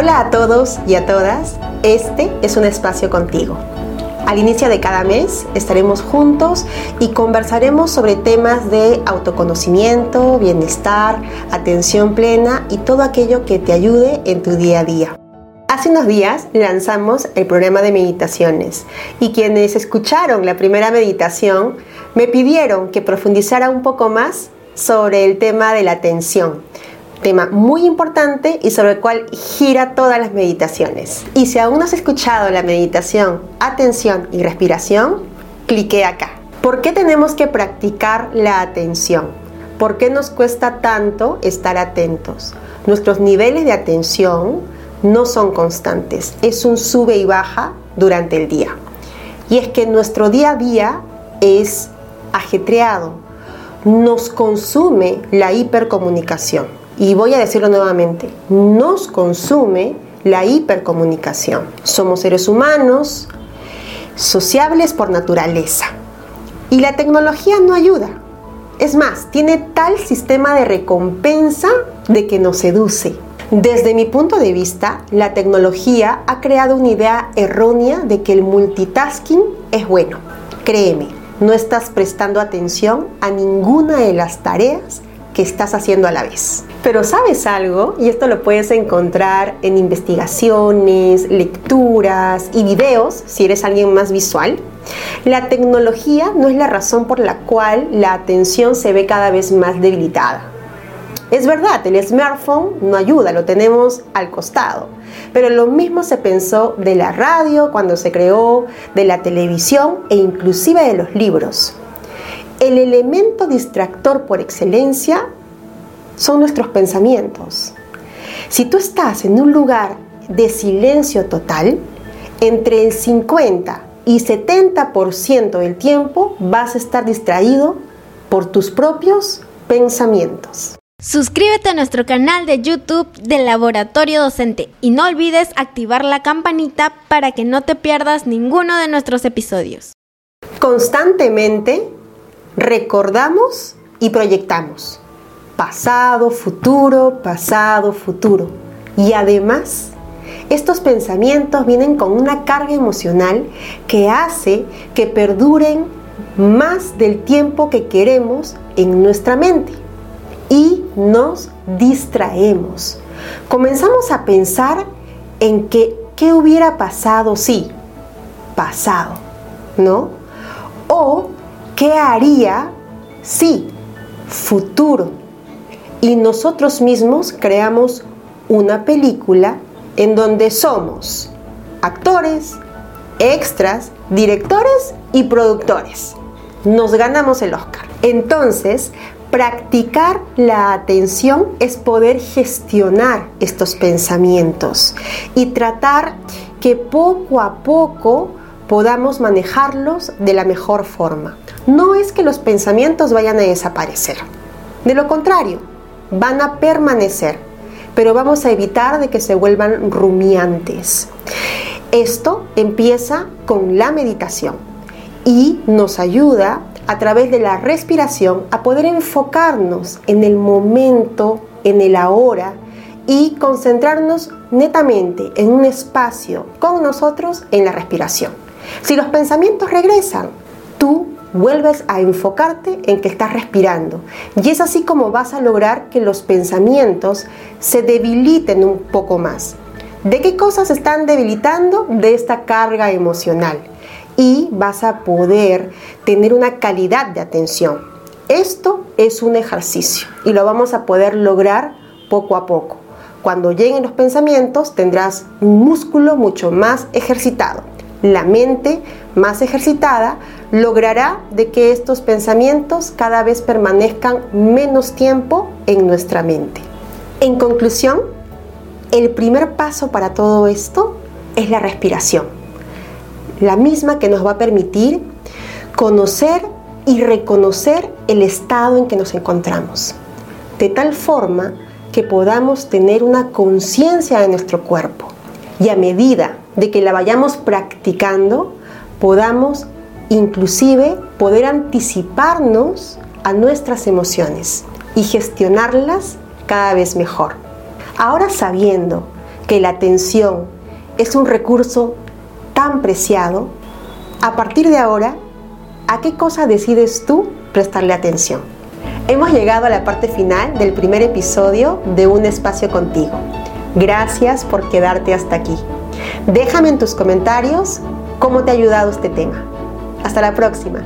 Hola a todos y a todas, este es un espacio contigo. Al inicio de cada mes estaremos juntos y conversaremos sobre temas de autoconocimiento, bienestar, atención plena y todo aquello que te ayude en tu día a día. Hace unos días lanzamos el programa de meditaciones y quienes escucharon la primera meditación me pidieron que profundizara un poco más sobre el tema de la atención tema muy importante y sobre el cual gira todas las meditaciones. Y si aún no has escuchado la meditación, atención y respiración, clique acá. ¿Por qué tenemos que practicar la atención? ¿Por qué nos cuesta tanto estar atentos? Nuestros niveles de atención no son constantes, es un sube y baja durante el día. Y es que nuestro día a día es ajetreado, nos consume la hipercomunicación y voy a decirlo nuevamente, nos consume la hipercomunicación. Somos seres humanos, sociables por naturaleza. Y la tecnología no ayuda. Es más, tiene tal sistema de recompensa de que nos seduce. Desde mi punto de vista, la tecnología ha creado una idea errónea de que el multitasking es bueno. Créeme, no estás prestando atención a ninguna de las tareas que estás haciendo a la vez. Pero sabes algo, y esto lo puedes encontrar en investigaciones, lecturas y videos, si eres alguien más visual, la tecnología no es la razón por la cual la atención se ve cada vez más debilitada. Es verdad, el smartphone no ayuda, lo tenemos al costado, pero lo mismo se pensó de la radio cuando se creó, de la televisión e inclusive de los libros. El elemento distractor por excelencia son nuestros pensamientos. Si tú estás en un lugar de silencio total, entre el 50 y 70% del tiempo vas a estar distraído por tus propios pensamientos. Suscríbete a nuestro canal de YouTube del Laboratorio Docente y no olvides activar la campanita para que no te pierdas ninguno de nuestros episodios. Constantemente recordamos y proyectamos. Pasado, futuro, pasado, futuro. Y además, estos pensamientos vienen con una carga emocional que hace que perduren más del tiempo que queremos en nuestra mente y nos distraemos. Comenzamos a pensar en que qué hubiera pasado si, pasado, ¿no? O ¿Qué haría si? Futuro. Y nosotros mismos creamos una película en donde somos actores, extras, directores y productores. Nos ganamos el Oscar. Entonces, practicar la atención es poder gestionar estos pensamientos y tratar que poco a poco podamos manejarlos de la mejor forma. No es que los pensamientos vayan a desaparecer. De lo contrario, van a permanecer, pero vamos a evitar de que se vuelvan rumiantes. Esto empieza con la meditación y nos ayuda a través de la respiración a poder enfocarnos en el momento, en el ahora y concentrarnos netamente en un espacio con nosotros en la respiración. Si los pensamientos regresan, tú vuelves a enfocarte en que estás respirando. Y es así como vas a lograr que los pensamientos se debiliten un poco más. ¿De qué cosas están debilitando? De esta carga emocional. Y vas a poder tener una calidad de atención. Esto es un ejercicio y lo vamos a poder lograr poco a poco. Cuando lleguen los pensamientos tendrás un músculo mucho más ejercitado la mente más ejercitada logrará de que estos pensamientos cada vez permanezcan menos tiempo en nuestra mente. En conclusión, el primer paso para todo esto es la respiración, la misma que nos va a permitir conocer y reconocer el estado en que nos encontramos, de tal forma que podamos tener una conciencia de nuestro cuerpo y a medida de que la vayamos practicando, podamos inclusive poder anticiparnos a nuestras emociones y gestionarlas cada vez mejor. Ahora sabiendo que la atención es un recurso tan preciado, a partir de ahora, ¿a qué cosa decides tú prestarle atención? Hemos llegado a la parte final del primer episodio de Un espacio contigo. Gracias por quedarte hasta aquí. Déjame en tus comentarios cómo te ha ayudado este tema. Hasta la próxima.